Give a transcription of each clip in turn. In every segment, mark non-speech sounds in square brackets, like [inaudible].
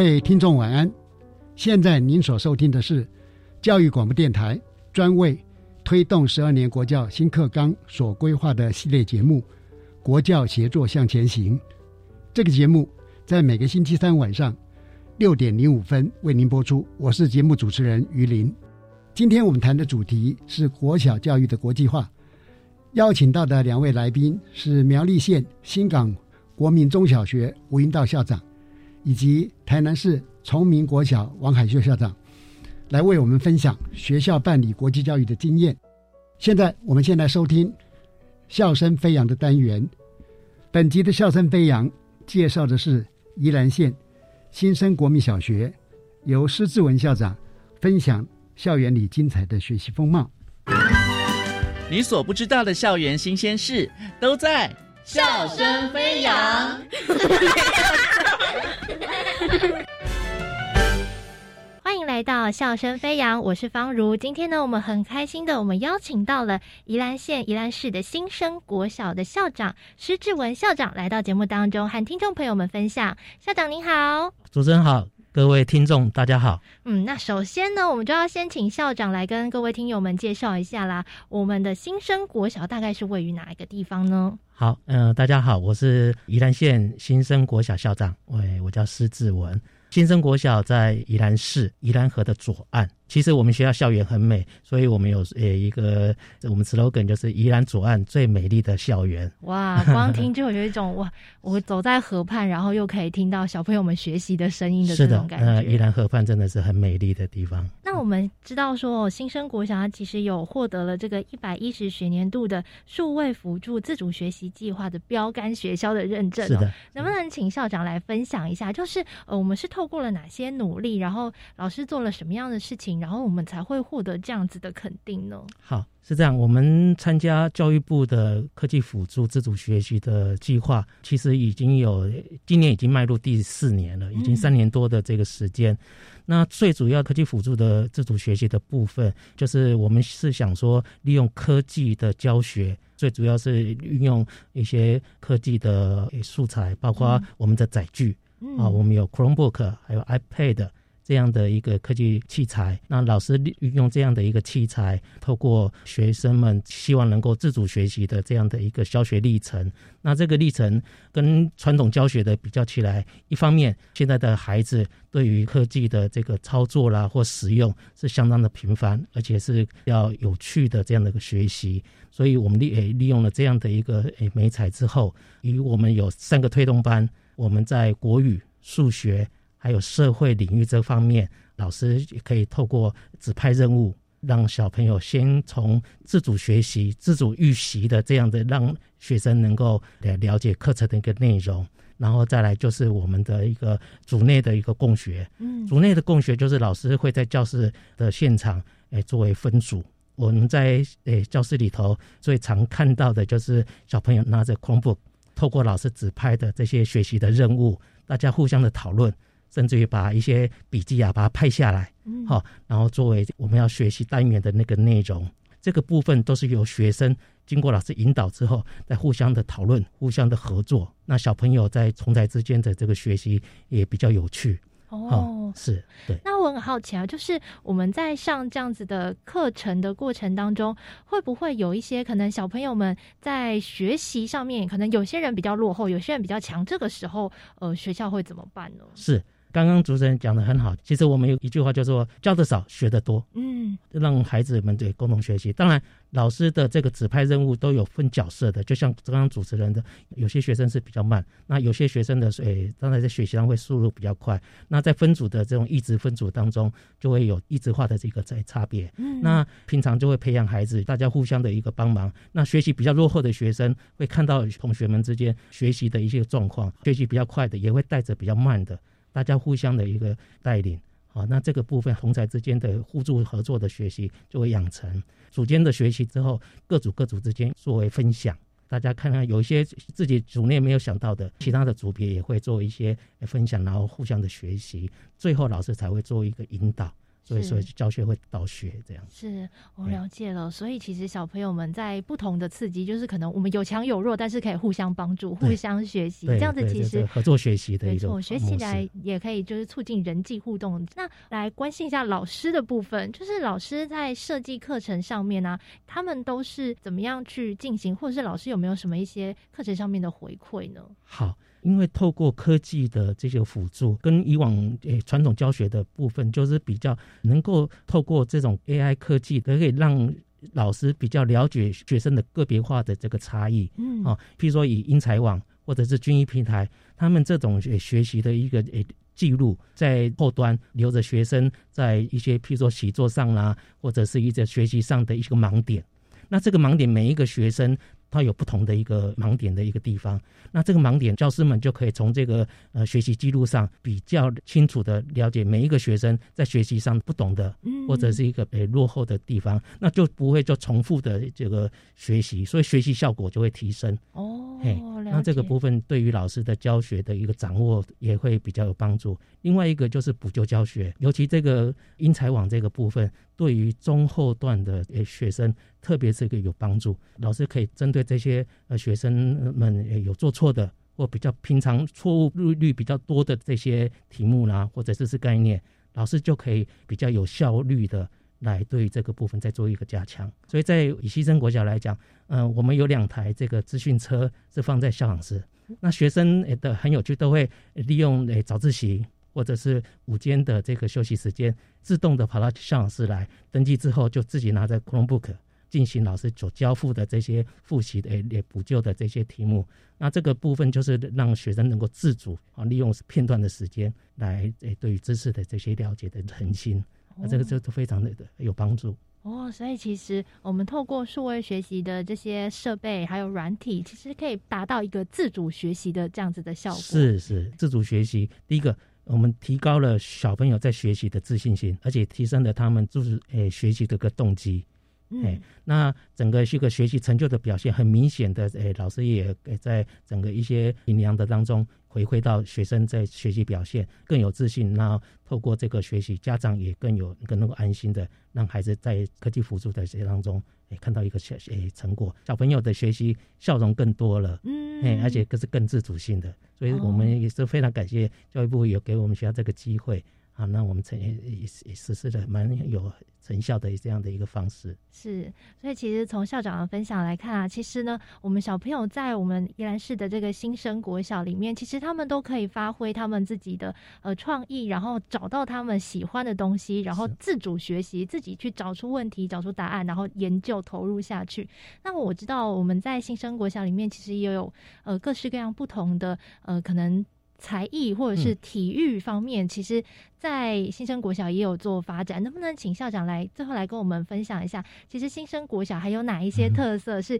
各位听众晚安，现在您所收听的是教育广播电台专为推动十二年国教新课纲所规划的系列节目《国教协作向前行》。这个节目在每个星期三晚上六点零五分为您播出。我是节目主持人于林。今天我们谈的主题是国小教育的国际化，邀请到的两位来宾是苗栗县新港国民中小学吴英道校长。以及台南市崇明国小王海秀校长，来为我们分享学校办理国际教育的经验。现在我们先来收听“笑声飞扬”的单元。本集的“笑声飞扬”介绍的是宜兰县新生国民小学，由施志文校长分享校园里精彩的学习风貌。你所不知道的校园新鲜事，都在“笑声飞扬”。[laughs] [laughs] 欢迎来到笑声飞扬，我是方如。今天呢，我们很开心的，我们邀请到了宜兰县宜兰市的新生国小的校长施志文校长来到节目当中，和听众朋友们分享。校长您好，主持人好，各位听众大家好。嗯，那首先呢，我们就要先请校长来跟各位听友们介绍一下啦。我们的新生国小大概是位于哪一个地方呢？好，嗯，大家好，我是宜兰县新生国小校长，喂，我叫施志文。新生国小在宜兰市宜兰河的左岸。其实我们学校校园很美，所以我们有呃一个我们 slogan 就是宜兰左岸最美丽的校园。哇，光听就有一种哇，我走在河畔，然后又可以听到小朋友们学习的声音的这种感觉。呃，宜兰河畔真的是很美丽的地方。那我们知道说，新生国小它其实有获得了这个一百一十学年度的数位辅助自主学习计划的标杆学校的认证。是的，能不能请校长来分享一下？就是呃，我们是透过了哪些努力，然后老师做了什么样的事情？然后我们才会获得这样子的肯定呢？好，是这样。我们参加教育部的科技辅助自主学习的计划，其实已经有今年已经迈入第四年了，已经三年多的这个时间。那最主要科技辅助的自主学习的部分，就是我们是想说，利用科技的教学，最主要是运用一些科技的素材，包括我们的载具啊，我们有 Chromebook，还有 iPad。这样的一个科技器材，那老师运用这样的一个器材，透过学生们希望能够自主学习的这样的一个教学历程。那这个历程跟传统教学的比较起来，一方面现在的孩子对于科技的这个操作啦或使用是相当的频繁，而且是要有趣的这样的一个学习。所以我们利诶利用了这样的一个诶美彩之后，与我们有三个推动班，我们在国语、数学。还有社会领域这方面，老师也可以透过指派任务，让小朋友先从自主学习、自主预习的这样的，让学生能够了了解课程的一个内容，然后再来就是我们的一个组内的一个共学。嗯，组内的共学就是老师会在教室的现场，诶，作为分组。我们在诶教室里头最常看到的就是小朋友拿着 Chromebook，透过老师指派的这些学习的任务，大家互相的讨论。甚至于把一些笔记啊，把它拍下来，好，然后作为我们要学习单元的那个内容。这个部分都是由学生经过老师引导之后，在互相的讨论、互相的合作，那小朋友在同才之间的这个学习也比较有趣。哦，是对。那我很好奇啊，就是我们在上这样子的课程的过程当中，会不会有一些可能小朋友们在学习上面，可能有些人比较落后，有些人比较强，这个时候，呃，学校会怎么办呢？是。刚刚主持人讲的很好，其实我们有一句话叫做“教的少，学的多”。嗯，让孩子们对共同学习。当然，老师的这个指派任务都有分角色的，就像刚刚主持人的，有些学生是比较慢，那有些学生的，诶，当然在学习上会速度比较快。那在分组的这种一直分组当中，就会有一直化的这个在差别。嗯，那平常就会培养孩子，大家互相的一个帮忙。那学习比较落后的学生，会看到同学们之间学习的一些状况，学习比较快的，也会带着比较慢的。大家互相的一个带领，好，那这个部分同才之间的互助合作的学习就会养成。组间的学习之后，各组各组之间作为分享，大家看看有一些自己组内没有想到的，其他的组别也会做一些分享，然后互相的学习，最后老师才会做一个引导。所以说教学会导学这样是我了解了。所以其实小朋友们在不同的刺激，就是可能我们有强有弱，但是可以互相帮助、互相学习，这样子其实合作学习的一种学起来也可以就是促进人际互动。那来关心一下老师的部分，就是老师在设计课程上面呢，他们都是怎么样去进行，或者是老师有没有什么一些课程上面的回馈呢？好。因为透过科技的这些辅助，跟以往诶传统教学的部分，就是比较能够透过这种 AI 科技，可以让老师比较了解学生的个别化的这个差异。嗯，啊，譬如说以英才网或者是军医平台，他们这种学习的一个诶记录，在后端留着学生在一些譬如说习作上啦，或者是一些学习上的一个盲点。那这个盲点，每一个学生。它有不同的一个盲点的一个地方，那这个盲点，教师们就可以从这个呃学习记录上比较清楚的了解每一个学生在学习上不懂的，或者是一个诶落后的地方，那就不会就重复的这个学习，所以学习效果就会提升。哦，那这个部分对于老师的教学的一个掌握也会比较有帮助。另外一个就是补救教学，尤其这个英才网这个部分，对于中后段的诶学生。特别是个有帮助，老师可以针对这些呃学生们有做错的或比较平常错误率率比较多的这些题目啦，或者这是概念，老师就可以比较有效率的来对这个部分再做一个加强。所以在以西生国小来讲，嗯，我们有两台这个资讯车是放在校长室，那学生的很有趣，都会利用诶早自习或者是午间的这个休息时间，自动的跑到校长室来登记之后，就自己拿着 Chromebook。进行老师所交付的这些复习的、也补救的这些题目，那这个部分就是让学生能够自主啊，利用片段的时间来诶，对于知识的这些了解的恒心，那这个就都非常的有帮助。哦，所以其实我们透过数位学习的这些设备还有软体，其实可以达到一个自主学习的这样子的效果。是是，自主学习，第一个我们提高了小朋友在学习的自信心，而且提升了他们就是诶学习的个动机。哎，那整个这个学习成就的表现很明显的，哎，老师也在整个一些评量的当中回馈到学生在学习表现更有自信，那透过这个学习，家长也更有更能够安心的让孩子在科技辅助的这当中，哎，看到一个小哎成果，小朋友的学习笑容更多了，嗯，哎，而且更是更自主性的，所以我们也是非常感谢教育部有给我们学校这个机会。啊，那我们曾也也实施的蛮有成效的这样的一个方式。是，所以其实从校长的分享来看啊，其实呢，我们小朋友在我们宜兰市的这个新生国小里面，其实他们都可以发挥他们自己的呃创意，然后找到他们喜欢的东西，然后自主学习，自己去找出问题，找出答案，然后研究投入下去。那我知道我们在新生国小里面，其实也有呃各式各样不同的呃可能。才艺或者是体育方面，其实，在新生国小也有做发展。能不能请校长来最后来跟我们分享一下？其实新生国小还有哪一些特色是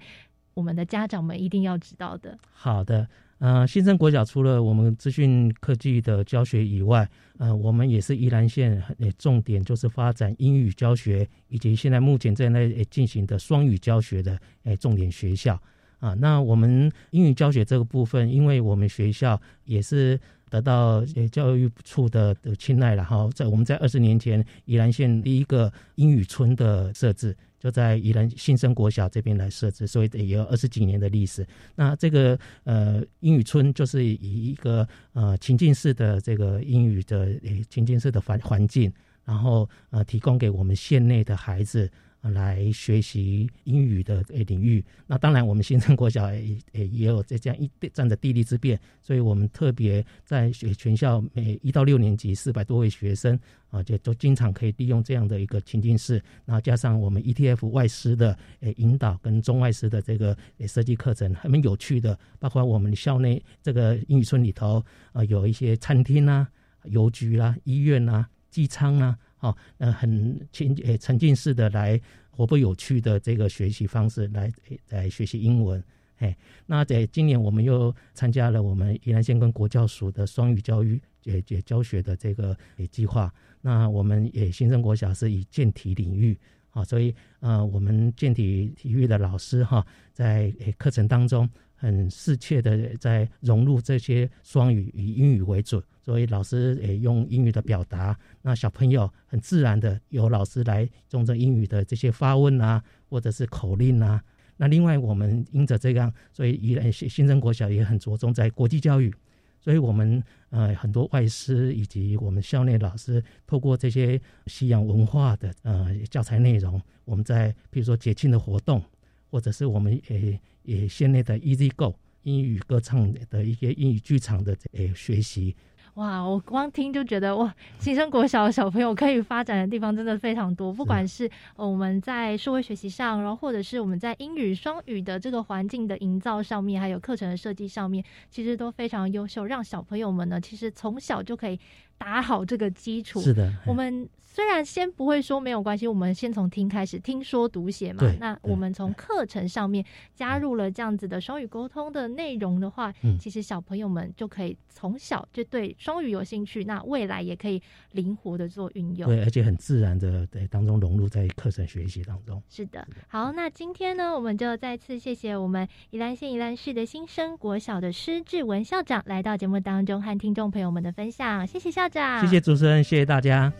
我们的家长们一定要知道的？好的，呃，新生国小除了我们资讯科技的教学以外，呃，我们也是宜兰县重点就是发展英语教学，以及现在目前正在进行的双语教学的诶重点学校。啊，那我们英语教学这个部分，因为我们学校也是得到呃教育处的的青睐了哈。在我们在二十年前，宜兰县第一个英语村的设置。就在宜兰新生国小这边来设置，所以也有二十几年的历史。那这个呃英语村就是以一个呃情境式的这个英语的情境式的环环境，然后呃提供给我们县内的孩子。来学习英语的领域，那当然我们新生国小也也也有这样一占着地利之便，所以我们特别在学全校每一到六年级四百多位学生啊，就都经常可以利用这样的一个情境式，然后加上我们 ETF 外师的诶引导跟中外师的这个诶设计课程，很有趣的，包括我们校内这个英语村里头啊，有一些餐厅啊、邮局啦、医院啊、机舱啊。哦，呃，很情呃沉浸式的来活泼有趣的这个学习方式来来学习英文，哎，那在今年我们又参加了我们宜兰县跟国教署的双语教育也也教学的这个诶计划，那我们也新生国小是以健体领域，啊，所以呃我们健体体育的老师哈，在课程当中。很适切的在融入这些双语以英语为主，所以老师也用英语的表达，那小朋友很自然的由老师来用这英语的这些发问啊，或者是口令啊。那另外我们因着这样，所以依然新新生国小也很着重在国际教育，所以我们呃很多外师以及我们校内老师透过这些西洋文化的呃教材内容，我们在比如说节庆的活动，或者是我们诶。也县内的 Easy Go 英语歌唱的一些英语剧场的诶学习，哇！我光听就觉得哇，新生国小的小朋友可以发展的地方真的非常多，不管是我们在社会学习上，然后或者是我们在英语双语的这个环境的营造上面，还有课程的设计上面，其实都非常优秀，让小朋友们呢，其实从小就可以打好这个基础。是的，我们。虽然先不会说没有关系，我们先从听开始，听说读写嘛。那我们从课程上面加入了这样子的双语沟通的内容的话，嗯其实小朋友们就可以从小就对双语有兴趣，那未来也可以灵活的做运用。对，而且很自然的在当中融入在课程学习当中。是的，好，那今天呢，我们就再次谢谢我们宜兰县宜兰市的新生国小的施志文校长来到节目当中和听众朋友们的分享，谢谢校谢谢主持人，谢谢大家。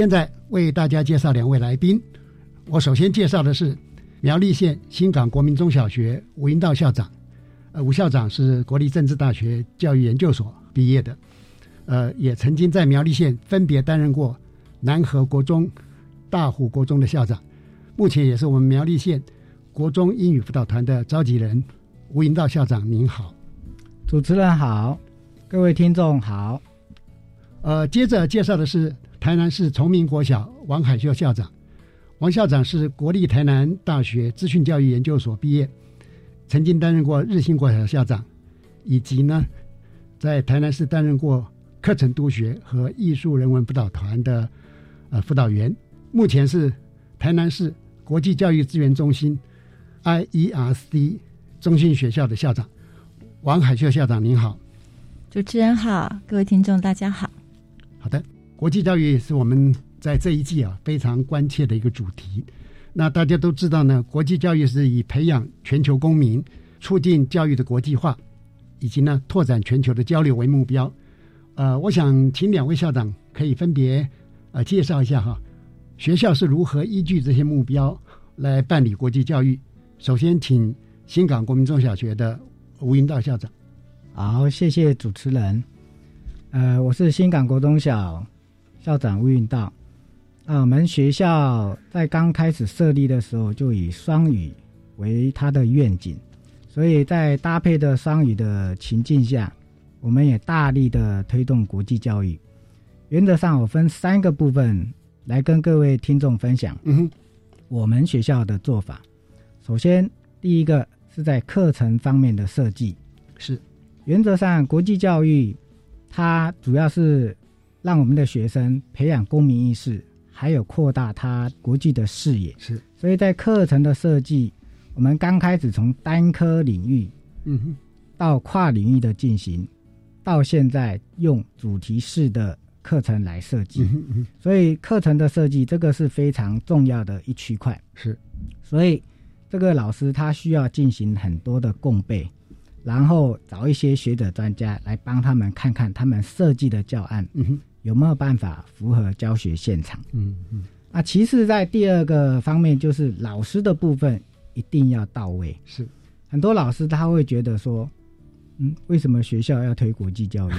现在为大家介绍两位来宾。我首先介绍的是苗栗县新港国民中小学吴英道校长。呃，吴校长是国立政治大学教育研究所毕业的，呃，也曾经在苗栗县分别担任过南河国中、大湖国中的校长。目前也是我们苗栗县国中英语辅导团的召集人。吴英道校长您好，主持人好，各位听众好。呃，接着介绍的是。台南市崇明国小王海秀校长，王校长是国立台南大学资讯教育研究所毕业，曾经担任过日新国小校长，以及呢，在台南市担任过课程督学和艺术人文辅导团的呃辅导员，目前是台南市国际教育资源中心 IERC 中心学校的校长。王海秀校长您好，主持人好，各位听众大家好，国际教育是我们在这一季啊非常关切的一个主题。那大家都知道呢，国际教育是以培养全球公民、促进教育的国际化，以及呢拓展全球的交流为目标。呃，我想请两位校长可以分别呃介绍一下哈，学校是如何依据这些目标来办理国际教育。首先，请新港国民中小学的吴云道校长。好，谢谢主持人。呃，我是新港国中小。校长吴运道，啊，我们学校在刚开始设立的时候就以双语为它的愿景，所以在搭配的双语的情境下，我们也大力的推动国际教育。原则上，我分三个部分来跟各位听众分享。嗯，我们学校的做法，首先第一个是在课程方面的设计，是原则上国际教育，它主要是让我们的学生培养公民意识，还有扩大他国际的视野。是，所以在课程的设计，我们刚开始从单科领域，嗯哼，到跨领域的进行，到现在用主题式的。课程来设计，所以课程的设计这个是非常重要的一区块。是，所以这个老师他需要进行很多的共备，然后找一些学者专家来帮他们看看他们设计的教案，有没有办法符合教学现场。嗯嗯。啊，其次在第二个方面就是老师的部分一定要到位。是，很多老师他会觉得说。嗯，为什么学校要推国际教育？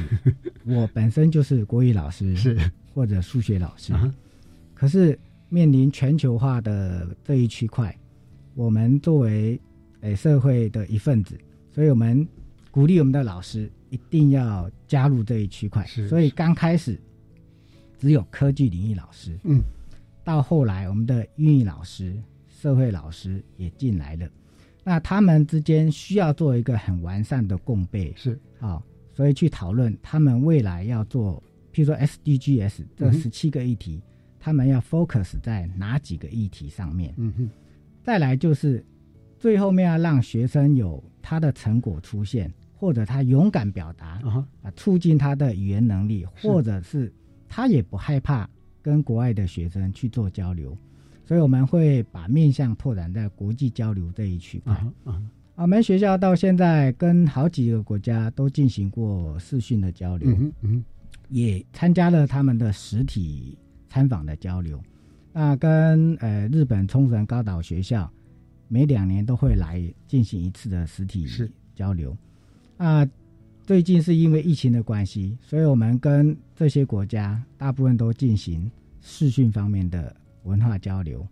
[laughs] 我本身就是国语老师，是或者数学老师，可是面临全球化的这一区块，我们作为诶社会的一份子，所以我们鼓励我们的老师一定要加入这一区块。所以刚开始只有科技领域老师，嗯，到后来我们的英语老师、社会老师也进来了。那他们之间需要做一个很完善的共备，是。啊，所以去讨论他们未来要做，譬如说 SDGs 这十七个议题，他们要 focus 在哪几个议题上面？嗯哼，再来就是最后面要让学生有他的成果出现，或者他勇敢表达啊，促进他的语言能力，或者是他也不害怕跟国外的学生去做交流。所以我们会把面向拓展在国际交流这一区块。啊，我们学校到现在跟好几个国家都进行过视讯的交流，嗯嗯，也参加了他们的实体参访的交流。那跟呃日本冲绳高岛学校每两年都会来进行一次的实体交流。啊，最近是因为疫情的关系，所以我们跟这些国家大部分都进行视讯方面的。文化交流，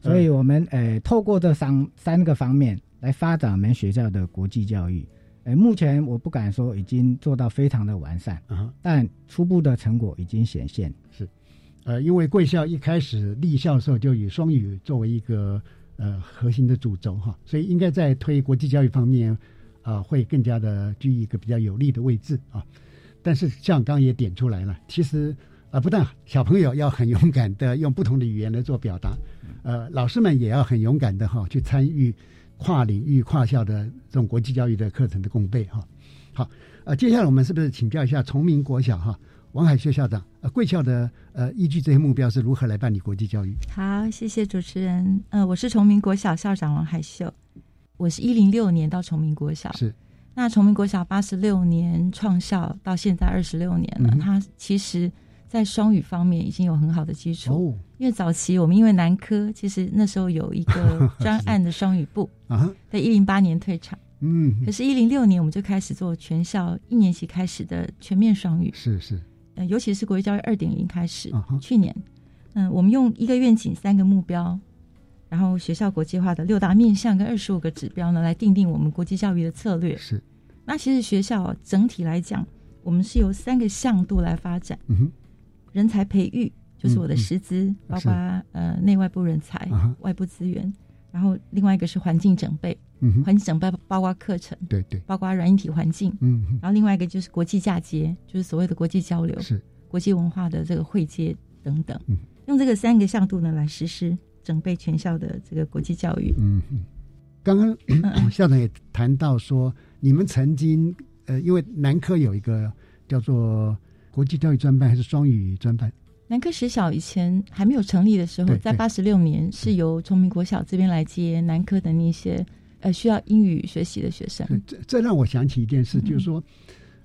所以我们呃透过这三三个方面来发展我们学校的国际教育。呃，目前我不敢说已经做到非常的完善，啊，但初步的成果已经显现。是，呃，因为贵校一开始立校的时候就以双语作为一个呃核心的主轴哈，所以应该在推国际教育方面啊会更加的居一个比较有利的位置啊。但是像刚也点出来了，其实。啊，不但小朋友要很勇敢的用不同的语言来做表达，呃，老师们也要很勇敢的哈去参与跨领域、跨校的这种国际教育的课程的共备哈。好，呃，接下来我们是不是请教一下崇明国小哈王海秀校长？呃，贵校的呃依据这些目标是如何来办理国际教育？好，谢谢主持人。呃，我是崇明国小校长王海秀，我是一零六年到崇明国小，是。那崇明国小八十六年创校到现在二十六年了，它其实。在双语方面已经有很好的基础，因为早期我们因为南科，其实那时候有一个 [laughs] 专案的双语部啊，在一零八年退场，嗯，可是，一零六年我们就开始做全校一年级开始的全面双语，是是，呃，尤其是国际教育二点零开始，去年，嗯，我们用一个愿景、三个目标，然后学校国际化的六大面向跟二十五个指标呢，来定定我们国际教育的策略。是，那其实学校整体来讲，我们是由三个向度来发展。嗯哼。人才培育就是我的师资，包括呃内外部人才、外部资源，然后另外一个是环境整备，环境整备包括课程，对对，包括软硬体环境，嗯，然后另外一个就是国际嫁接，就是所谓的国际交流，是。国际文化的这个汇接等等，嗯，用这个三个向度呢来实施整备全校的这个国际教育。嗯嗯，刚刚校长也谈到说，你们曾经呃，因为南科有一个叫做。国际教育专班还是双语专班？南科实小以前还没有成立的时候，在八十六年是由崇明国小这边来接南科的那些呃需要英语学习的学生。这这让我想起一件事，就是说，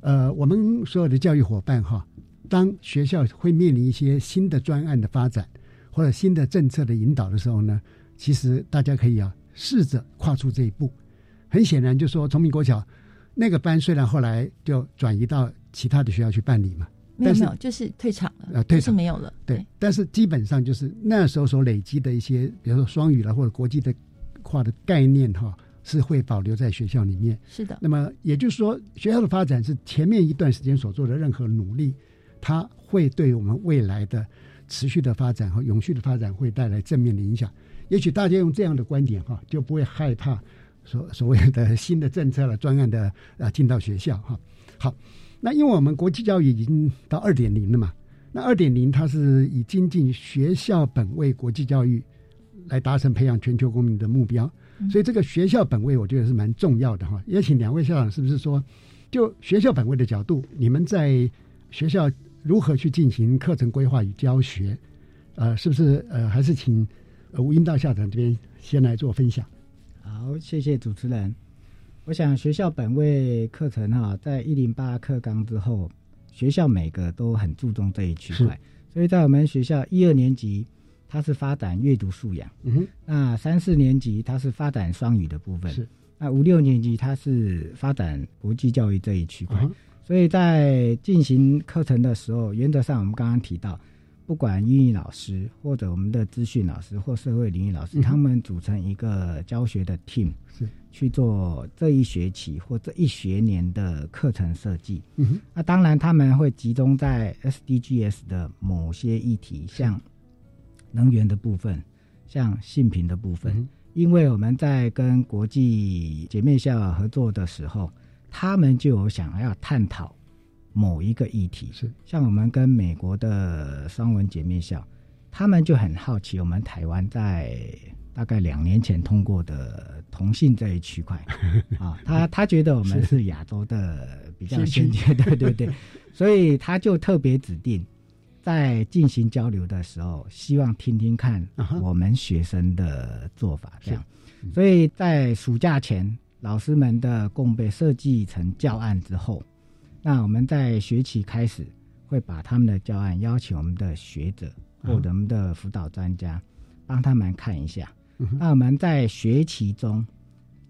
呃，我们所有的教育伙伴哈，当学校会面临一些新的专案的发展或者新的政策的引导的时候呢，其实大家可以啊试着跨出这一步。很显然，就说崇明国小那个班虽然后来就转移到其他的学校去办理嘛。没有没有，就是退场了，呃，退场没有了。对，但是基本上就是那时候所累积的一些，比如说双语了或者国际的化的概念哈，是会保留在学校里面。是的。那么也就是说，学校的发展是前面一段时间所做的任何努力，它会对我们未来的持续的发展和永续的发展会带来正面的影响。也许大家用这样的观点哈，就不会害怕所所谓的新的政策了、专案的啊进到学校哈。好，那因为我们国际教育已经到二点零了嘛，那二点零它是以精进学校本位国际教育来达成培养全球公民的目标，所以这个学校本位我觉得是蛮重要的哈。也请两位校长是不是说，就学校本位的角度，你们在学校如何去进行课程规划与教学？呃，是不是呃，还是请？吴英道校长这边先来做分享。好，谢谢主持人。我想学校本位课程哈，在一零八课纲之后，学校每个都很注重这一区块。所以在我们学校一二年级，它是发展阅读素养；嗯哼那三四年级它是发展双语的部分；是那五六年级它是发展国际教育这一区块。所以在进行课程的时候，原则上我们刚刚提到。不管英语老师或者我们的资讯老师或社会领域老师，他们组成一个教学的 team，是去做这一学期或这一学年的课程设计。嗯那当然他们会集中在 SDGs 的某些议题，像能源的部分，像性平的部分。因为我们在跟国际姐妹校合作的时候，他们就有想要探讨。某一个议题。是。像我们跟美国的双文姐妹校，他们就很好奇我们台湾在大概两年前通过的同性这一区块。[laughs] 啊，他他觉得我们是。亚洲的比较先进，对对对，所以他就特别指定在进行交流的时候，希望听听看我们学生的做法，这样，所以在暑假前老师们的共备设计成教案之后。那我们在学期开始会把他们的教案邀请我们的学者或者我们的辅导专家帮他们看一下。那我们在学期中，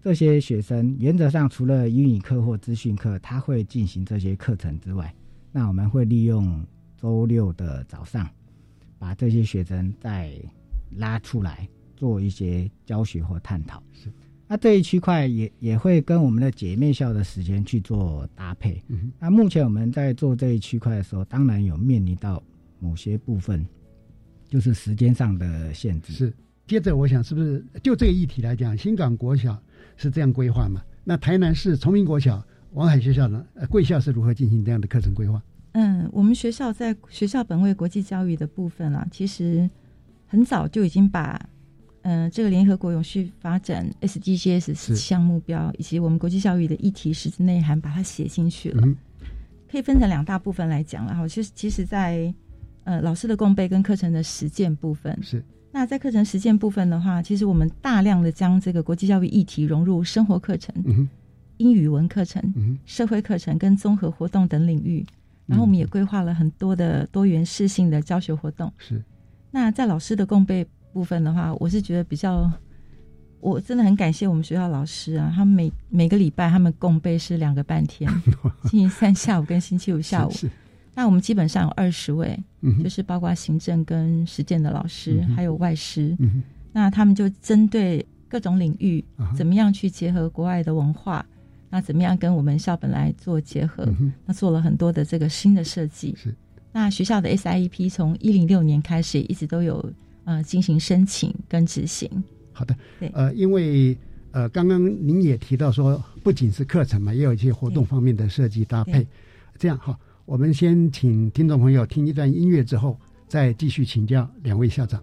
这些学生原则上除了英语课或资讯课，他会进行这些课程之外，那我们会利用周六的早上，把这些学生再拉出来做一些教学或探讨。是。那这一区块也也会跟我们的姐妹校的时间去做搭配。嗯那目前我们在做这一区块的时候，当然有面临到某些部分，就是时间上的限制。是。接着，我想是不是就这个议题来讲，新港国小是这样规划嘛？那台南市崇明国小、王海学校呢？呃，贵校是如何进行这样的课程规划？嗯，我们学校在学校本位国际教育的部分啊，其实很早就已经把。嗯，这个联合国永续发展 SDGs 十项目标以及我们国际教育的议题实质内涵，把它写进去了。可以分成两大部分来讲然后其实，其实，在呃老师的共备跟课程的实践部分是。那在课程实践部分的话，其实我们大量的将这个国际教育议题融入生活课程、嗯英语文课程、嗯社会课程跟综合活动等领域。然后我们也规划了很多的多元适性的教学活动。是。那在老师的共备。部分的话，我是觉得比较，我真的很感谢我们学校老师啊，他们每每个礼拜他们共备是两个半天，[laughs] 星期三下午跟星期五下午。那我们基本上有二十位，就是包括行政跟实践的老师，还有外师。那他们就针对各种领域，怎么样去结合国外的文化，那怎么样跟我们校本来做结合，那做了很多的这个新的设计。是。那学校的 SIEP 从一零六年开始一直都有。呃，进行申请跟执行。好的，对，呃，因为呃，刚刚您也提到说，不仅是课程嘛，也有一些活动方面的设计搭配。这样哈，我们先请听众朋友听一段音乐之后，再继续请教两位校长。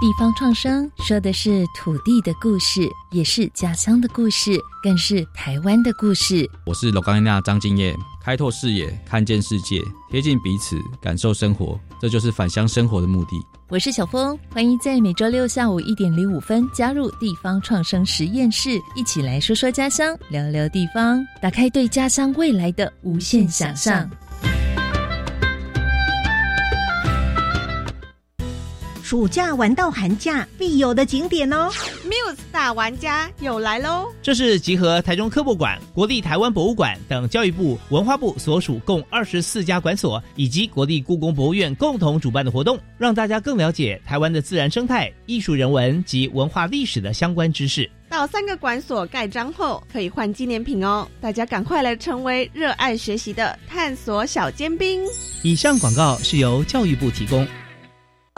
地方创生说的是土地的故事，也是家乡的故事，更是台湾的故事。我是罗冈娜张敬业，开拓视野，看见世界，贴近彼此，感受生活，这就是返乡生活的目的。我是小峰，欢迎在每周六下午一点零五分加入地方创生实验室，一起来说说家乡，聊聊地方，打开对家乡未来的无限想象。暑假玩到寒假必有的景点哦！Muse 大玩家又来喽！这是集合台中科博馆、国立台湾博物馆等教育部、文化部所属共二十四家馆所，以及国立故宫博物院共同主办的活动，让大家更了解台湾的自然生态、艺术人文及文化历史的相关知识。到三个馆所盖章后，可以换纪念品哦！大家赶快来成为热爱学习的探索小尖兵。以上广告是由教育部提供。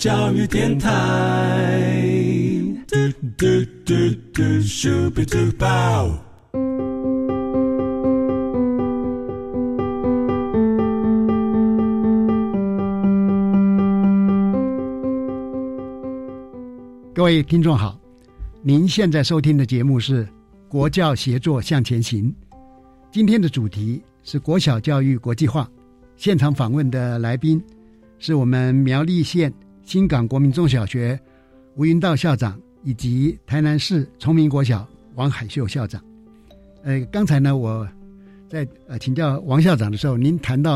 教育电台。各位听众好，您现在收听的节目是《国教协作向前行》，今天的主题是国小教育国际化。现场访问的来宾。是我们苗栗县新港国民中小学吴云道校长，以及台南市崇明国小王海秀校长。呃，刚才呢，我在呃请教王校长的时候，您谈到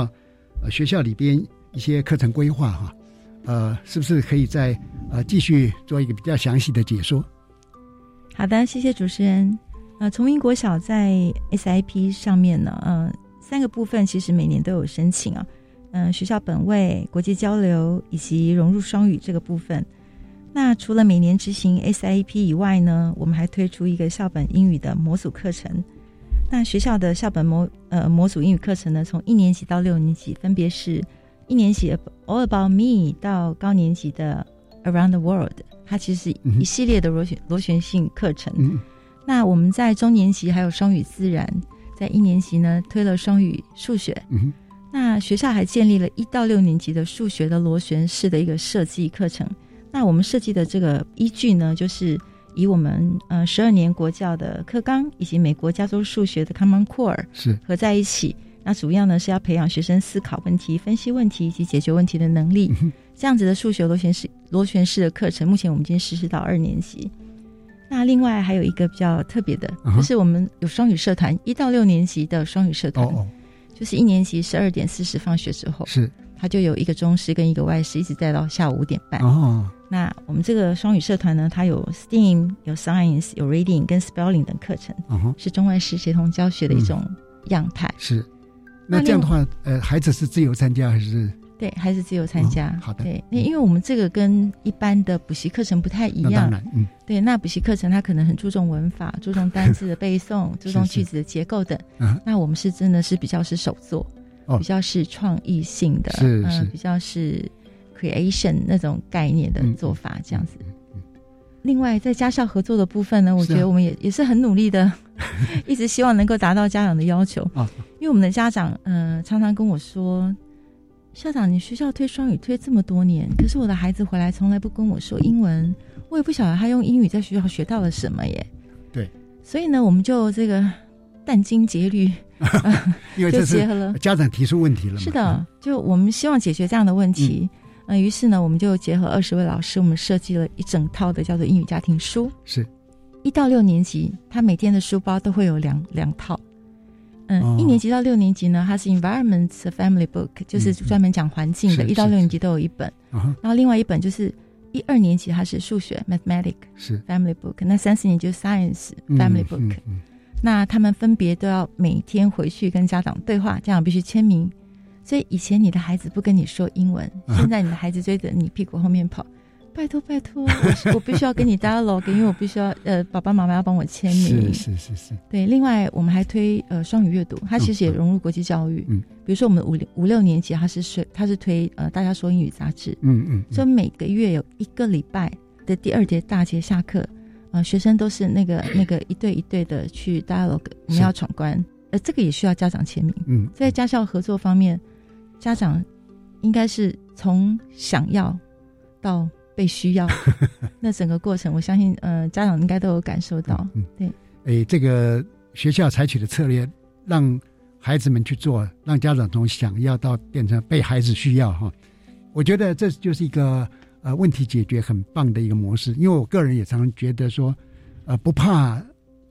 呃学校里边一些课程规划哈，呃，是不是可以再呃继续做一个比较详细的解说？好的，谢谢主持人。呃，崇明国小在 SIP 上面呢，嗯，三个部分其实每年都有申请啊。嗯，学校本位、国际交流以及融入双语这个部分。那除了每年执行 SIP 以外呢，我们还推出一个校本英语的模组课程。那学校的校本模呃模组英语课程呢，从一年级到六年级，分别是一年级 All About Me 到高年级的 Around the World，它其实是一系列的螺旋螺旋性课程。那我们在中年级还有双语自然，在一年级呢推了双语数学。那学校还建立了一到六年级的数学的螺旋式的一个设计课程。那我们设计的这个依据呢，就是以我们呃十二年国教的课纲以及美国加州数学的 Common Core 是合在一起。那主要呢是要培养学生思考问题、分析问题以及解决问题的能力。这样子的数学螺旋式螺旋式的课程，目前我们已经实施到二年级。那另外还有一个比较特别的，就是我们有双语社团，一到六年级的双语社团。就是一年级十二点四十放学之后，是他就有一个中师跟一个外师，一直带到下午五点半。哦，那我们这个双语社团呢，它有 STEAM、有 Science、有 Reading 跟 Spelling 等课程，是中外师协同教学的一种样态。是，那这样的话，呃，孩子是自由参加还是？对，还是自由参加。好的。对，那因为我们这个跟一般的补习课程不太一样。嗯。对，那补习课程它可能很注重文法，注重单字的背诵，[laughs] 注重句子的结构等。嗯。那我们是真的是比较是手作，比较是创意性的，是是，比较是 creation 那种概念的做法这样子。另外，在家校合作的部分呢，我觉得我们也也是很努力的，[laughs] 一直希望能够达到家长的要求。啊。因为我们的家长，嗯，常常跟我说。校长，你学校推双语推这么多年，可是我的孩子回来从来不跟我说英文，我也不晓得他用英语在学校学到了什么耶。对，所以呢，我们就这个殚精竭虑，[laughs] 因为这是家长提出问题了。是的，就我们希望解决这样的问题。嗯，于是呢，我们就结合二十位老师，我们设计了一整套的叫做英语家庭书。是，一到六年级，他每天的书包都会有两两套。嗯，一年级到六年级呢，它是 Environment Family Book，就是专门讲环境的。一到六年级都有一本，然后另外一本就是一二年级它是数学 Mathematic 是 Family Book，那三四年级 Science Family Book。那他们分别都要每天回去跟家长对话，家长必须签名。所以以前你的孩子不跟你说英文，现在你的孩子追着你屁股后面跑。拜托拜托，我我必须要跟你 dialogue，因为我必须要呃，爸爸妈妈要帮我签名。是是是是。对，另外我们还推呃双语阅读，它其实也融入国际教育。嗯。比如说我们五五六年级，它是是它是推呃大家说英语杂志。嗯嗯。所以每个月有一个礼拜的第二节大节下课，呃，学生都是那个 [coughs] 那个一对一对的去 dialogue，我们要闯关，呃，这个也需要家长签名。嗯。在家校合作方面，家长应该是从想要到。被需要，[laughs] 那整个过程，我相信，呃，家长应该都有感受到。嗯，对。诶，这个学校采取的策略，让孩子们去做，让家长从想要到变成被孩子需要，哈。我觉得这就是一个呃问题解决很棒的一个模式。因为我个人也常常觉得说，呃，不怕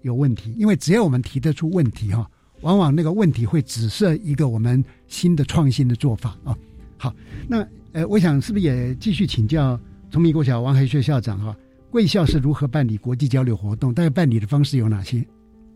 有问题，因为只要我们提得出问题，哈，往往那个问题会指涉一个我们新的创新的做法啊。好，那呃，我想是不是也继续请教？崇明国小王海学校长哈，贵校是如何办理国际交流活动？大概办理的方式有哪些？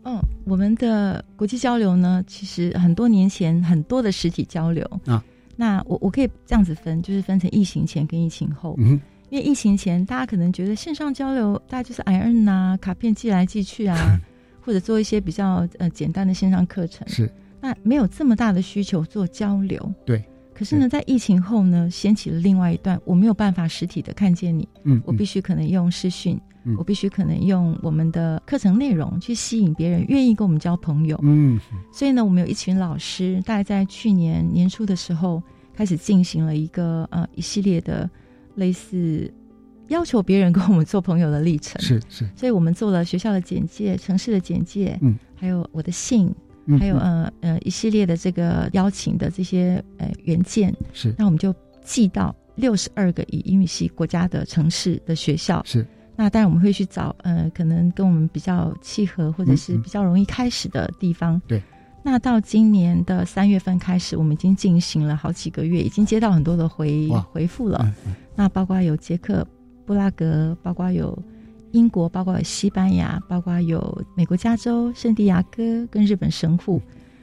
嗯，我们的国际交流呢，其实很多年前很多的实体交流啊。那我我可以这样子分，就是分成疫情前跟疫情后。嗯，因为疫情前大家可能觉得线上交流，大家就是 I N 呐，卡片寄来寄去啊，[laughs] 或者做一些比较呃简单的线上课程。是，那没有这么大的需求做交流。对。可是呢，在疫情后呢，掀起了另外一段，我没有办法实体的看见你，嗯，我必须可能用视讯，我必须可能用我们的课程内容去吸引别人愿意跟我们交朋友，嗯，所以呢，我们有一群老师，大概在去年年初的时候开始进行了一个呃一系列的类似要求别人跟我们做朋友的历程，是是，所以我们做了学校的简介、城市的简介，嗯，还有我的信。还有呃呃一系列的这个邀请的这些呃原件，是。那我们就寄到六十二个以英语系国家的城市的学校，是。那当然我们会去找呃可能跟我们比较契合或者是比较容易开始的地方，对。那到今年的三月份开始，我们已经进行了好几个月，已经接到很多的回回复了。那包括有捷克布拉格，包括有。英国包括西班牙，包括有美国加州、圣地亚哥跟日本神户。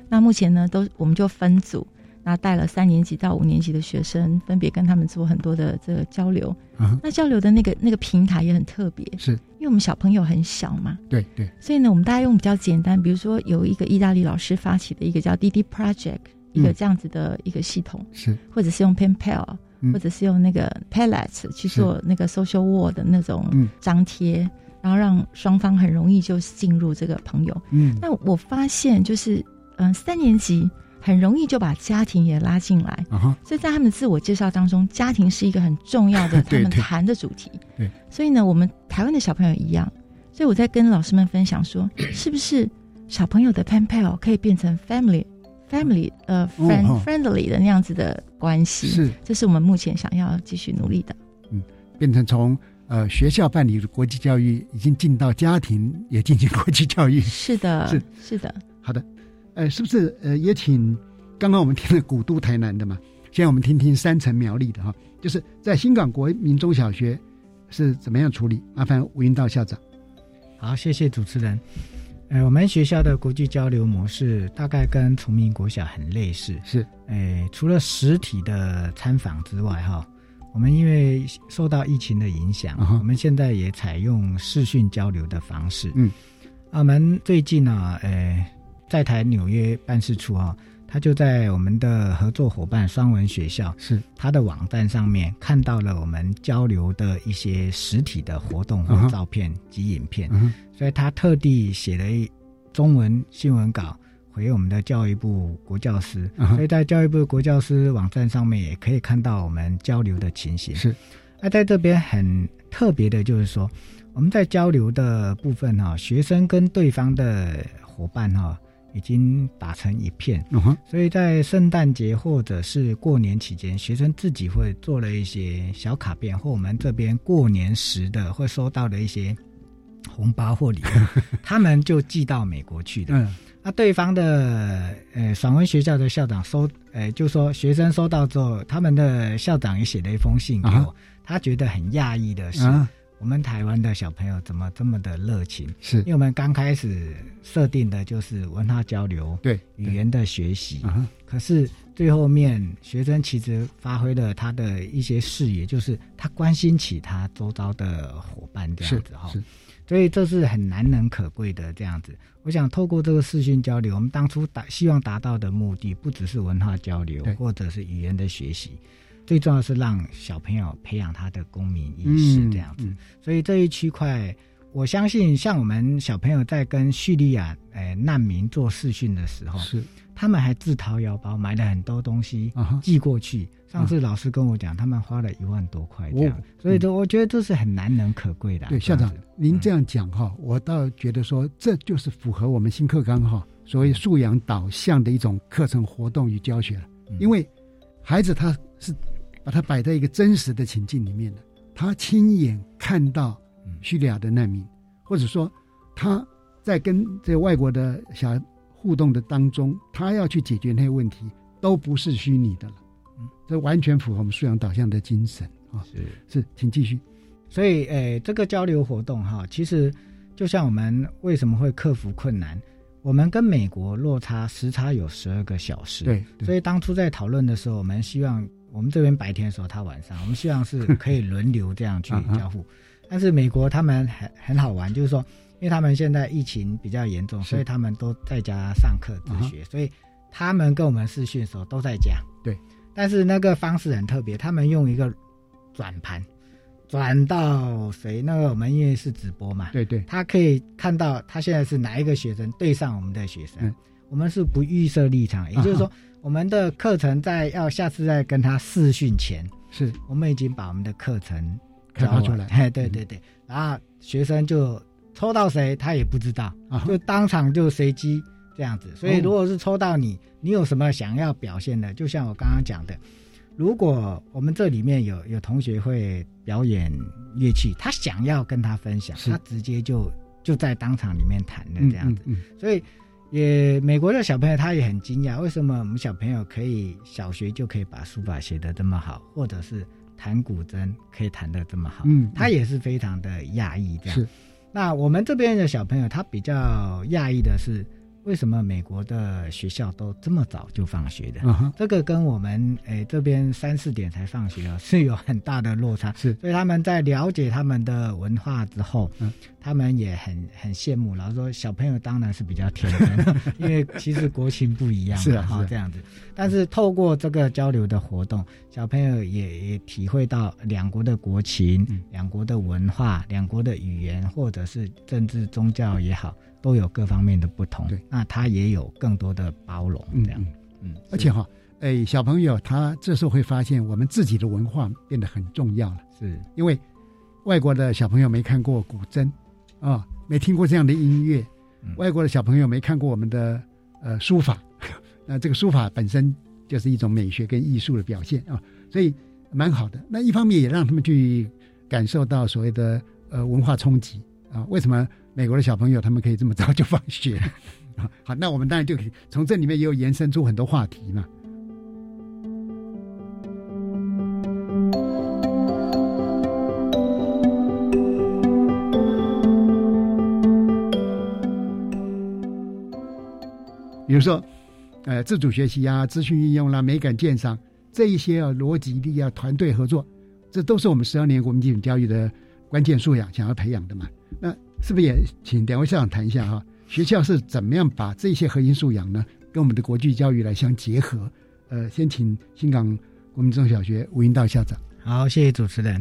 那目前呢，都我们就分组，那带了三年级到五年级的学生，分别跟他们做很多的这个交流。那交流的那个那个平台也很特别，是因为我们小朋友很小嘛。对对。所以呢，我们大家用比较简单，比如说有一个意大利老师发起的一个叫滴滴 Project，一个这样子的一个系统，是或者是用 PenPal。或者是用那个 pallets 去做那个 social wall 的那种张贴，然后让双方很容易就进入这个朋友。嗯，那我发现就是，嗯，三年级很容易就把家庭也拉进来，所以在他们自我介绍当中，家庭是一个很重要的 [laughs] 他们谈的主题。对，所以呢，我们台湾的小朋友一样，所以我在跟老师们分享说，[coughs] 是不是小朋友的 pen pal 可以变成 family？family 呃，friend friendly 的那样子的关系，是，这是我们目前想要继续努力的。嗯，变成从呃学校办理的国际教育，已经进到家庭也进行国际教育。是的，[laughs] 是是的。好的，呃，是不是呃也请刚刚我们听了古都台南的嘛，现在我们听听三城苗栗的哈，就是在新港国民中小学是怎么样处理？麻烦吴云道校长。好，谢谢主持人。呃，我们学校的国际交流模式大概跟崇明国小很类似，是，呃，除了实体的参访之外，哈，我们因为受到疫情的影响，我们现在也采用视讯交流的方式。嗯，我们最近呢，呃，在台纽约办事处啊，他就在我们的合作伙伴双文学校是他的网站上面看到了我们交流的一些实体的活动和照片及影片。所以他特地写了一中文新闻稿回我们的教育部国教司，所以在教育部国教司网站上面也可以看到我们交流的情形。是，那在这边很特别的就是说，我们在交流的部分哈，学生跟对方的伙伴哈。已经打成一片，所以在圣诞节或者是过年期间，学生自己会做了一些小卡片，或我们这边过年时的会收到的一些红包或礼物，[laughs] 他们就寄到美国去的。嗯，那对方的呃爽文学校的校长收，呃就说学生收到之后，他们的校长也写了一封信给我，他觉得很讶异的是。我们台湾的小朋友怎么这么的热情？是因为我们刚开始设定的就是文化交流，对语言的学习。可是最后面学生其实发挥了他的一些视野，就是他关心起他周遭的伙伴这样子哈。所以这是很难能可贵的这样子。我想透过这个视讯交流，我们当初达希望达到的目的，不只是文化交流，或者是语言的学习。最重要是让小朋友培养他的公民意识，这样子。所以这一区块，我相信像我们小朋友在跟叙利亚诶难民做视讯的时候，是他们还自掏腰包买了很多东西寄过去。上次老师跟我讲，他们花了一万多块这样。所以这我觉得这是很难能可贵的。对校长，您这样讲哈，我倒觉得说这就是符合我们新课纲哈所谓素养导向的一种课程活动与教学了。因为孩子他是。把它摆在一个真实的情境里面的，他亲眼看到叙利亚的难民，或者说他在跟这外国的小互动的当中，他要去解决那些问题，都不是虚拟的了。嗯，这完全符合我们素养导向的精神啊。是是，请继续。所以，诶，这个交流活动哈，其实就像我们为什么会克服困难，我们跟美国落差时差有十二个小时。对，所以当初在讨论的时候，我们希望。我们这边白天的时候，他晚上，我们希望是可以轮流这样去 [laughs] 交互。但是美国他们很很好玩，就是说，因为他们现在疫情比较严重，所以他们都在家上课自学，所以他们跟我们视讯的时候都在家。对，但是那个方式很特别，他们用一个转盘转到谁？那个我们因为是直播嘛，对对，他可以看到他现在是哪一个学生对上我们的学生，我们是不预设立场，也就是说。[laughs] 我们的课程在要下次再跟他试训前，是我们已经把我们的课程开发出来。哎，对对对，然后学生就抽到谁，他也不知道，就当场就随机这样子。所以，如果是抽到你，你有什么想要表现的？就像我刚刚讲的，如果我们这里面有有同学会表演乐器，他想要跟他分享，他直接就就在当场里面弹的这样子。所以。也美国的小朋友他也很惊讶，为什么我们小朋友可以小学就可以把书法写得这么好，或者是弹古筝可以弹得这么好？嗯，他也是非常的讶异。这样，是。那我们这边的小朋友他比较讶异的是。为什么美国的学校都这么早就放学的？这个跟我们诶这边三四点才放学啊，是有很大的落差。是，所以他们在了解他们的文化之后，嗯，他们也很很羡慕。然后说小朋友当然是比较天真，[laughs] 因为其实国情不一样，是啊，哈这样子。但是透过这个交流的活动，小朋友也也体会到两国的国情、两国的文化、两国的语言，或者是政治宗教也好。都有各方面的不同，对，那他也有更多的包容，这样，嗯，而且哈，哎，小朋友他这时候会发现，我们自己的文化变得很重要了，是。因为外国的小朋友没看过古筝，啊，没听过这样的音乐，外国的小朋友没看过我们的呃书法，[laughs] 那这个书法本身就是一种美学跟艺术的表现啊，所以蛮好的。那一方面也让他们去感受到所谓的呃文化冲击啊，为什么？美国的小朋友，他们可以这么早就放学，[laughs] 好，那我们当然就可以从这里面也有延伸出很多话题嘛。比如说，呃，自主学习啊，资讯应用啦，美感鉴赏这一些啊，逻辑力啊，团队合作，这都是我们十二年国民基本教育的关键素养，想要培养的嘛。那是不是也请两位校长谈一下哈？学校是怎么样把这些核心素养呢，跟我们的国际教育来相结合？呃，先请新港国民中小学吴英道校长。好，谢谢主持人。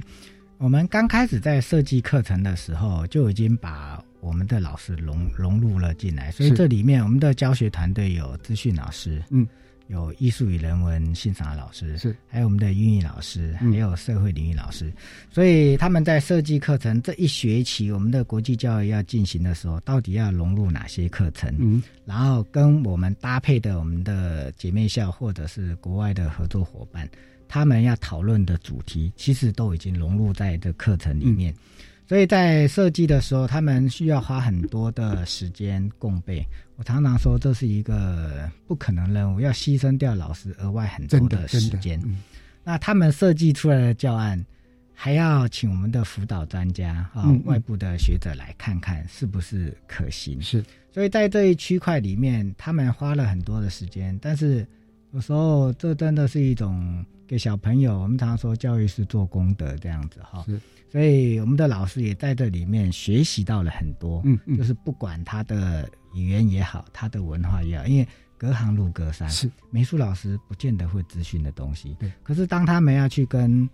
我们刚开始在设计课程的时候，就已经把我们的老师融融入了进来，所以这里面我们的教学团队有资讯老师，嗯，有艺术与人文欣赏老师，是，还有我们的英语老师，还有社会领域老师，所以他们在设计课程这一学期，我们的国际教育要进行的时候，到底要融入哪些课程？嗯，然后跟我们搭配的我们的姐妹校或者是国外的合作伙伴，他们要讨论的主题，其实都已经融入在这课程里面。所以在设计的时候，他们需要花很多的时间共备。我常常说，这是一个不可能任务，要牺牲掉老师额外很多的时间。那他们设计出来的教案，还要请我们的辅导专家啊、外部的学者来看看是不是可行。是，所以在这一区块里面，他们花了很多的时间。但是有时候，这真的是一种给小朋友，我们常说教育是做功德这样子哈。是。所以我们的老师也在这里面学习到了很多，嗯嗯，就是不管他的语言也好，他的文化也好，因为隔行如隔山，是美术老师不见得会资讯的东西，对。可是当他们要去跟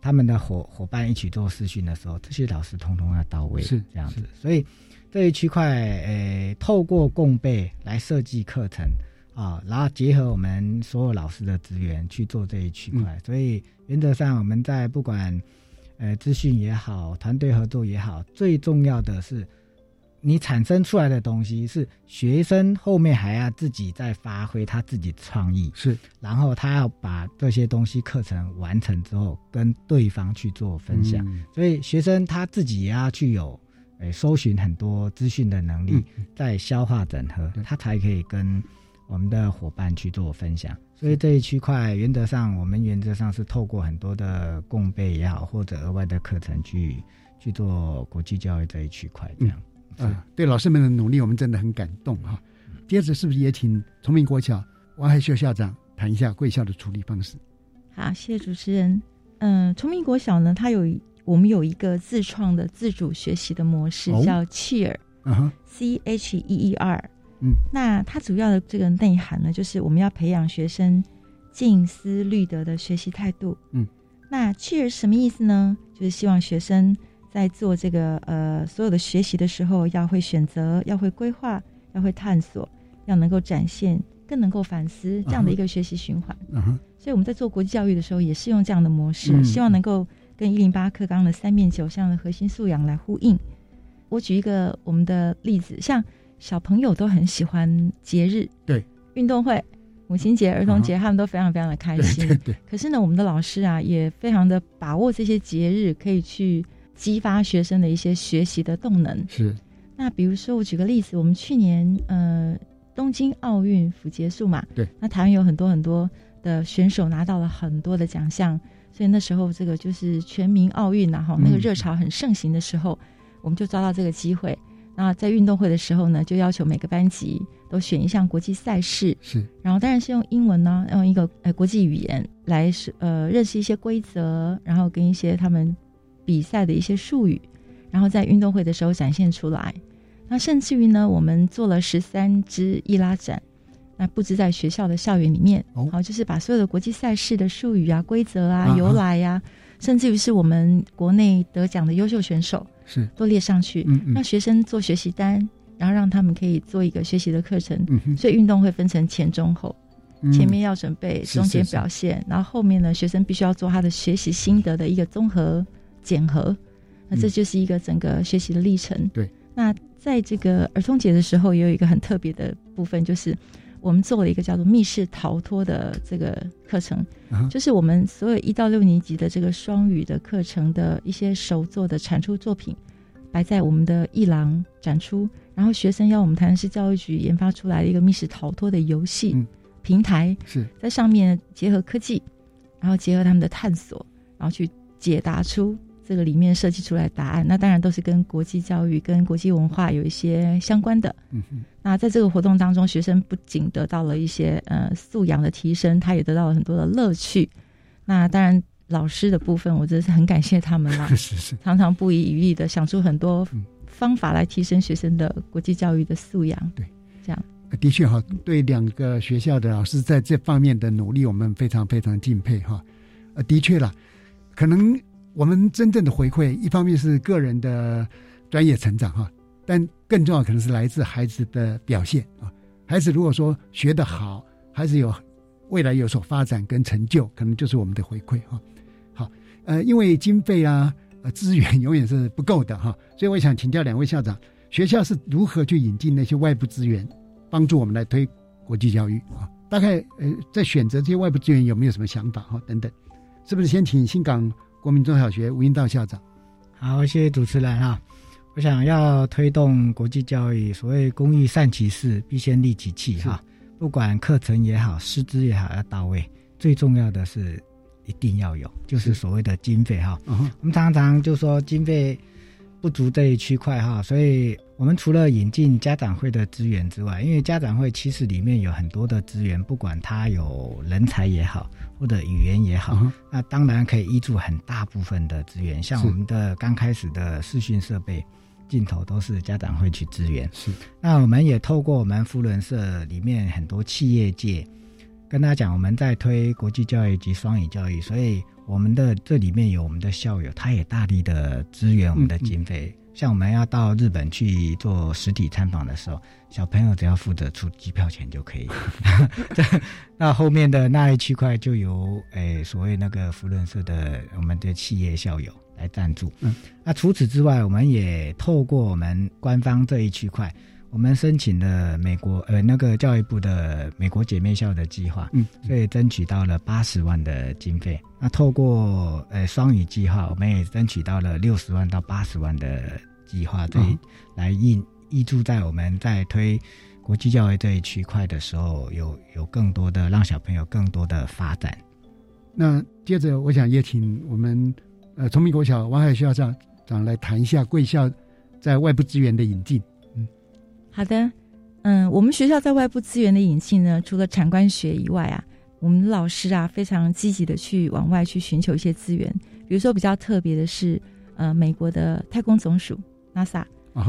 他们的伙伙伴一起做试训的时候，这些老师通通要到位，是这样子。所以这一区块，呃，透过共备来设计课程啊，然后结合我们所有老师的资源去做这一区块。所以原则上我们在不管。呃，资讯也好，团队合作也好，最重要的是，你产生出来的东西是学生后面还要自己再发挥他自己的创意，是，然后他要把这些东西课程完成之后跟对方去做分享，所以学生他自己也要去有，呃，搜寻很多资讯的能力，再消化整合，他才可以跟我们的伙伴去做分享。所以这一区块，原则上我们原则上是透过很多的共备也好，或者额外的课程去去做国际教育这一区块这样。啊，对老师们的努力，我们真的很感动哈。接着是不是也请崇明国小王海秀校长谈一下贵校的处理方式？好，谢谢主持人。嗯，崇明国小呢，它有我们有一个自创的自主学习的模式，叫 Cheer，C H E E R。嗯，那它主要的这个内涵呢，就是我们要培养学生静思虑德的学习态度。嗯，那 cheer 什么意思呢？就是希望学生在做这个呃所有的学习的时候，要会选择，要会规划，要会探索，要能够展现，更能够反思这样的一个学习循环。嗯哼，所以我们在做国际教育的时候，也是用这样的模式，希望能够跟一零八课纲的三面九项的核心素养来呼应。我举一个我们的例子，像。小朋友都很喜欢节日，对运动会、母亲节、儿童节，他们都非常非常的开心。对对。可是呢，我们的老师啊，也非常的把握这些节日，可以去激发学生的一些学习的动能。是。那比如说，我举个例子，我们去年呃东京奥运服结束嘛，对。那台湾有很多很多的选手拿到了很多的奖项，所以那时候这个就是全民奥运啊，哈，那个热潮很盛行的时候，我们就抓到这个机会。那在运动会的时候呢，就要求每个班级都选一项国际赛事，是，然后当然是用英文呢，用一个呃国际语言来是呃认识一些规则，然后跟一些他们比赛的一些术语，然后在运动会的时候展现出来。那甚至于呢，我们做了十三支易拉展，那布置在学校的校园里面，好，就是把所有的国际赛事的术语啊、规则啊、由来呀，甚至于是我们国内得奖的优秀选手。是都列上去，让学生做学习单，然后让他们可以做一个学习的课程。所以运动会分成前、中、后，前面要准备，中间表现，然后后面呢，学生必须要做他的学习心得的一个综合检核。那这就是一个整个学习的历程。对。那在这个儿童节的时候，也有一个很特别的部分，就是我们做了一个叫做密室逃脱的这个课程，就是我们所有一到六年级的这个双语的课程的一些手作的产出作品。摆在我们的艺廊展出，然后学生要我们台南市教育局研发出来的一个密室逃脱的游戏平台，是在上面结合科技，然后结合他们的探索，然后去解答出这个里面设计出来的答案。那当然都是跟国际教育、跟国际文化有一些相关的。嗯那在这个活动当中，学生不仅得到了一些呃素养的提升，他也得到了很多的乐趣。那当然。老师的部分，我真的是很感谢他们啦，[laughs] 是是，常常不遗余力的想出很多方法来提升学生的国际教育的素养。对，这样的确哈，对两个学校的老师在这方面的努力，我们非常非常敬佩哈。呃，的确啦，可能我们真正的回馈，一方面是个人的专业成长哈，但更重要可能是来自孩子的表现啊。孩子如果说学得好，孩子有未来有所发展跟成就，可能就是我们的回馈哈。好，呃，因为经费啊、呃资源永远是不够的哈，所以我想请教两位校长，学校是如何去引进那些外部资源，帮助我们来推国际教育啊？大概呃，在选择这些外部资源有没有什么想法哈？等等，是不是先请新港国民中小学吴英道校长？好，谢谢主持人哈。我想要推动国际教育，所谓工欲善其事，必先利其器哈。不管课程也好，师资也好，要到位。最重要的是一定要有，就是所谓的经费哈。我们常常就说经费不足这一区块哈，所以我们除了引进家长会的资源之外，因为家长会其实里面有很多的资源，不管它有人才也好，或者语言也好，那当然可以依注很大部分的资源，像我们的刚开始的视讯设备。镜头都是家长会去支援，是。那我们也透过我们福伦社里面很多企业界，跟他讲我们在推国际教育及双语教育，所以我们的这里面有我们的校友，他也大力的支援我们的经费。像我们要到日本去做实体参访的时候，小朋友只要负责出机票钱就可以。[laughs] 那后面的那一区块就由诶所谓那个福伦社的我们的企业校友。来赞助。嗯，那除此之外，我们也透过我们官方这一区块，我们申请了美国呃那个教育部的美国姐妹校的计划，嗯，所以争取到了八十万的经费。那透过呃双语计划，我们也争取到了六十万到八十万的计划，这来印挹注在我们在推国际教育这一区块的时候，有有更多的让小朋友更多的发展。那接着，我想也请我们。呃，崇明国小王海校长长来谈一下贵校在外部资源的引进。嗯，好的，嗯，我们学校在外部资源的引进呢，除了产官学以外啊，我们的老师啊非常积极的去往外去寻求一些资源。比如说比较特别的是，呃，美国的太空总署 NASA，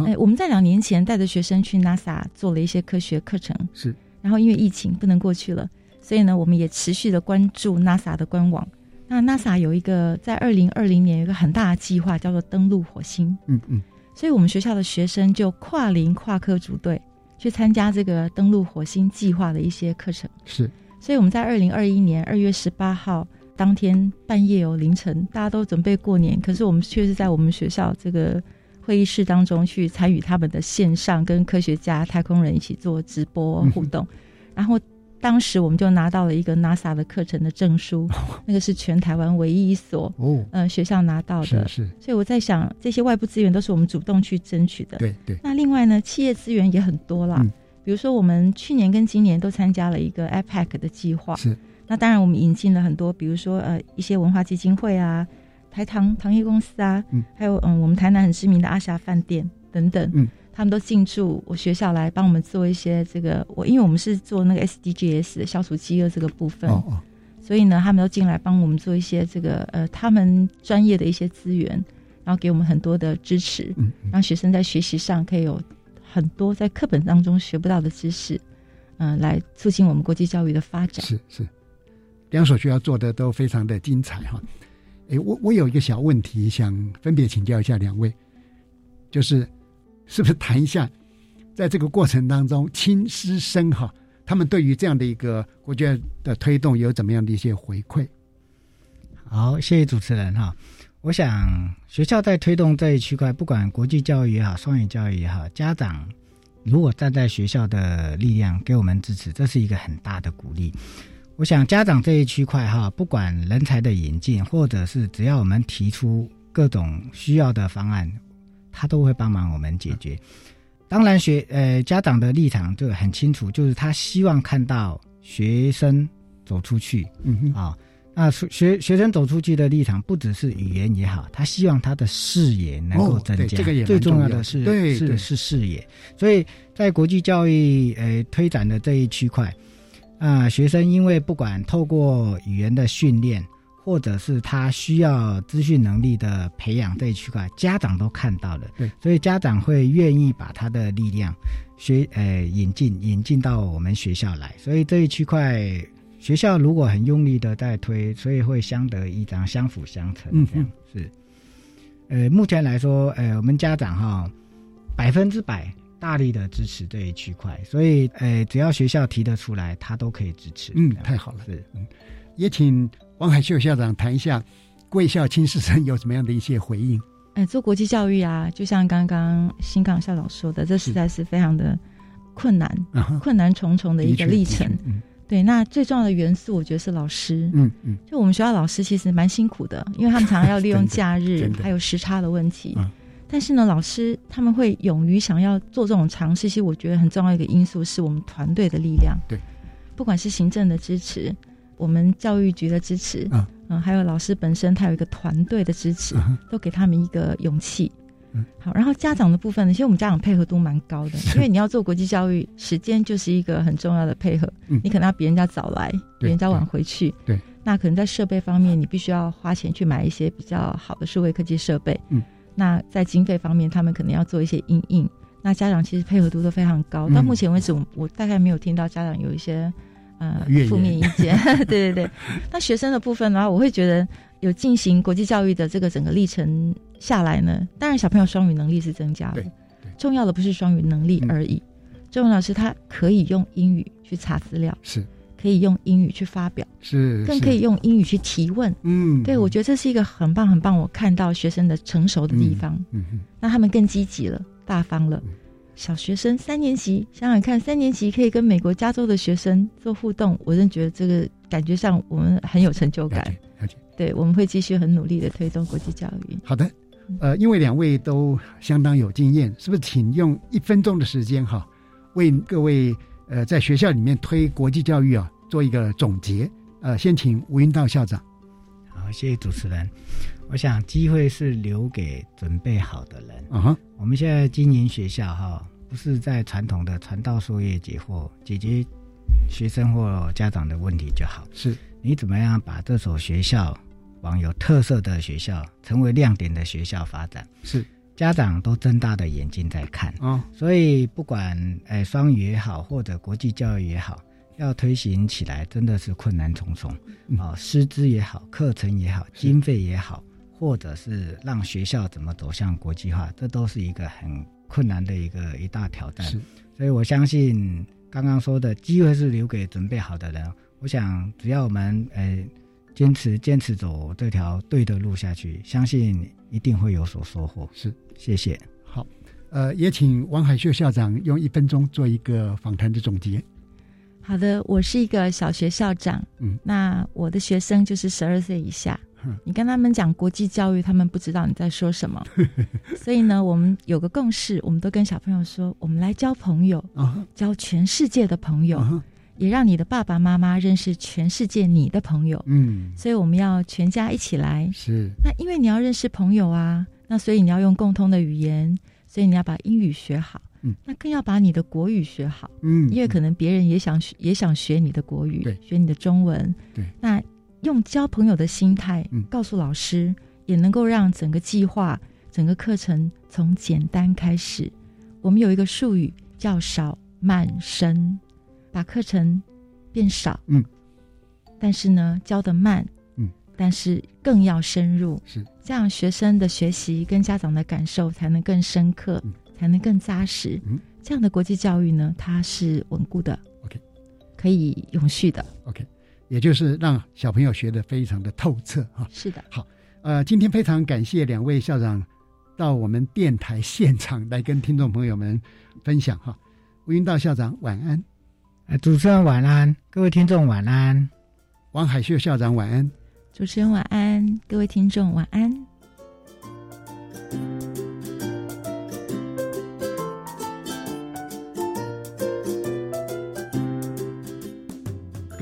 哎，我们在两年前带着学生去 NASA 做了一些科学课程，是。然后因为疫情不能过去了，所以呢，我们也持续的关注 NASA 的官网。那 NASA 有一个在二零二零年有一个很大的计划，叫做登陆火星。嗯嗯，所以我们学校的学生就跨龄跨科组队去参加这个登陆火星计划的一些课程。是，所以我们在二零二一年二月十八号当天半夜哦凌晨，大家都准备过年，可是我们却是在我们学校这个会议室当中去参与他们的线上跟科学家、太空人一起做直播互动，然后。当时我们就拿到了一个 NASA 的课程的证书，那个是全台湾唯一一所哦，嗯，学校拿到的。是是，所以我在想，这些外部资源都是我们主动去争取的。对对。那另外呢，企业资源也很多啦。比如说我们去年跟今年都参加了一个 IPAC 的计划。是。那当然，我们引进了很多，比如说呃一些文化基金会啊，台糖糖业公司啊，嗯，还有嗯我们台南很知名的阿霞饭店等等，嗯。他们都进驻我学校来帮我们做一些这个，我因为我们是做那个 SDGs 消除饥饿这个部分，所以呢，他们都进来帮我们做一些这个呃，他们专业的一些资源，然后给我们很多的支持，让学生在学习上可以有很多在课本当中学不到的知识，嗯，来促进我们国际教育的发展。是是，两所学校做的都非常的精彩哈。哎，我我有一个小问题想分别请教一下两位，就是。是不是谈一下，在这个过程当中，亲师生哈，他们对于这样的一个国家的推动有怎么样的一些回馈？好，谢谢主持人哈。我想学校在推动这一区块，不管国际教育也好，双语教育也好，家长如果站在学校的力量给我们支持，这是一个很大的鼓励。我想家长这一区块哈，不管人才的引进，或者是只要我们提出各种需要的方案。他都会帮忙我们解决。当然，学呃家长的立场就很清楚，就是他希望看到学生走出去。嗯啊，那学学生走出去的立场不只是语言也好，他希望他的视野能够增加。这个也最重要的是是是视野。所以在国际教育呃推展的这一区块啊，学生因为不管透过语言的训练。或者是他需要资讯能力的培养这一区块，家长都看到了，对，所以家长会愿意把他的力量学呃引进引进到我们学校来，所以这一区块学校如果很用力的在推，所以会相得益彰，相辅相成，这样是。呃，目前来说，呃，我们家长哈百分之百大力的支持这一区块，所以呃，只要学校提得出来，他都可以支持。嗯，太好了。是，嗯，也请王海秀校长谈一下贵校亲师生有什么样的一些回应。哎，做国际教育啊，就像刚刚新港校长说的，这实在是非常的困难，困难重重的一个历程。对，那最重要的元素，我觉得是老师。嗯嗯，就我们学校老师其实蛮辛苦的，因为他们常常要利用 [laughs] 假日，还有时差的问题。但是呢，老师他们会勇于想要做这种尝试，其实我觉得很重要一个因素是我们团队的力量。对，不管是行政的支持，我们教育局的支持，嗯，还有老师本身他有一个团队的支持，都给他们一个勇气。好，然后家长的部分呢，其实我们家长配合度蛮高的，因为你要做国际教育，时间就是一个很重要的配合。你可能要比人家早来，比人家晚回去。对，那可能在设备方面，你必须要花钱去买一些比较好的数位科技设备。嗯，那在经费方面，他们可能要做一些应应。那家长其实配合度都非常高，到目前为止，我我大概没有听到家长有一些呃负面意见。[laughs] 对对对，那学生的部分的话，我会觉得有进行国际教育的这个整个历程。下来呢，当然小朋友双语能力是增加的，重要的不是双语能力而已，重要的是他可以用英语去查资料，是，可以用英语去发表，是，更可以用英语去提问，嗯，对，我觉得这是一个很棒很棒，我看到学生的成熟的地方，嗯嗯，那他们更积极了，大方了，小学生三年级想想看，三年级可以跟美国加州的学生做互动，我真觉得这个感觉上我们很有成就感，对，我们会继续很努力的推动国际教育，好的。呃，因为两位都相当有经验，是不是？请用一分钟的时间哈，为各位呃在学校里面推国际教育啊做一个总结。呃，先请吴云道校长。好，谢谢主持人。我想机会是留给准备好的人。嗯哼，我们现在经营学校哈，不是在传统的传道授业解惑，解决学生或家长的问题就好。是你怎么样把这所学校？往有特色的学校，成为亮点的学校发展，是家长都睁大的眼睛在看啊。所以不管诶双语也好，或者国际教育也好，要推行起来真的是困难重重啊。师资也好，课程也好，经费也好，或者是让学校怎么走向国际化，这都是一个很困难的一个一大挑战。所以我相信刚刚说的机会是留给准备好的人。我想只要我们呃。坚持坚持走这条对的路下去，相信一定会有所收获。是，谢谢。好，呃，也请王海秀校长用一分钟做一个访谈的总结。好的，我是一个小学校长，嗯，那我的学生就是十二岁以下。你跟他们讲国际教育，他们不知道你在说什么。[laughs] 所以呢，我们有个共识，我们都跟小朋友说，我们来交朋友，交全世界的朋友。也让你的爸爸妈妈认识全世界你的朋友，嗯，所以我们要全家一起来。是，那因为你要认识朋友啊，那所以你要用共通的语言，所以你要把英语学好，嗯，那更要把你的国语学好，嗯，因为可能别人也想学，也想学你的国语，对，学你的中文，对，那用交朋友的心态，嗯，告诉老师，也能够让整个计划、整个课程从简单开始。我们有一个术语叫少慢深，把课程。变少，嗯，但是呢，教的慢，嗯，但是更要深入，是。这样，学生的学习跟家长的感受才能更深刻，才能更扎实。嗯，这样的国际教育呢，它是稳固的，OK，可以永续的，OK，也就是让小朋友学的非常的透彻哈。是的，好，呃，今天非常感谢两位校长到我们电台现场来跟听众朋友们分享哈。吴云道校长，晚安。主持人晚安，各位听众晚安。王海秀校长晚安，主持人晚安，各位听众晚安。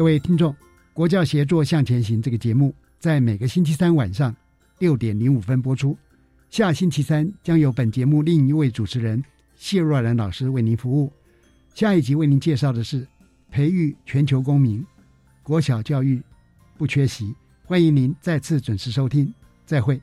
各位听众，国教协作向前行这个节目在每个星期三晚上六点零五分播出。下星期三将由本节目另一位主持人谢若兰老师为您服务。下一集为您介绍的是培育全球公民，国小教育不缺席，欢迎您再次准时收听，再会。